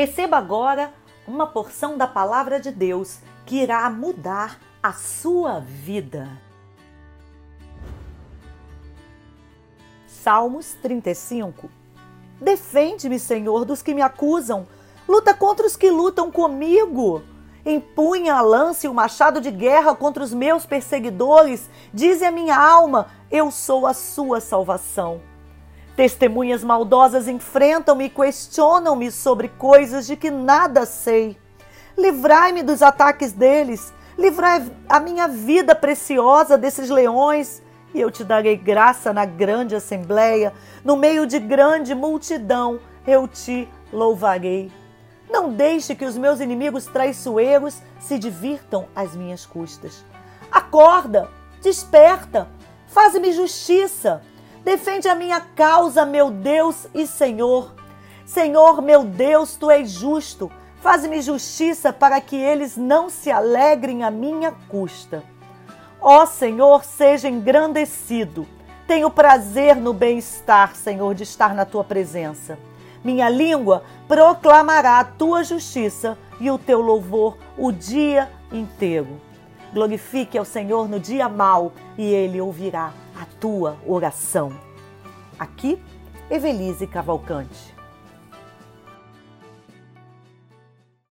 Receba agora uma porção da palavra de Deus que irá mudar a sua vida. Salmos 35 Defende-me, Senhor, dos que me acusam. Luta contra os que lutam comigo. Empunha a lança e o machado de guerra contra os meus perseguidores. Dize a minha alma: Eu sou a sua salvação. Testemunhas maldosas enfrentam-me e questionam-me sobre coisas de que nada sei. Livrai-me dos ataques deles, livrai a minha vida preciosa desses leões, e eu te darei graça na grande assembleia, no meio de grande multidão, eu te louvarei. Não deixe que os meus inimigos traiçoeiros se divirtam às minhas custas. Acorda, desperta, faz-me justiça, defende a minha causa, meu Deus e Senhor. Senhor, meu Deus, tu és justo, faz-me justiça para que eles não se alegrem à minha custa. Ó Senhor, seja engrandecido. Tenho prazer no bem-estar, Senhor, de estar na tua presença. Minha língua proclamará a tua justiça e o teu louvor o dia inteiro. Glorifique ao Senhor no dia mau e ele ouvirá a tua oração. Aqui, Evelise Cavalcante.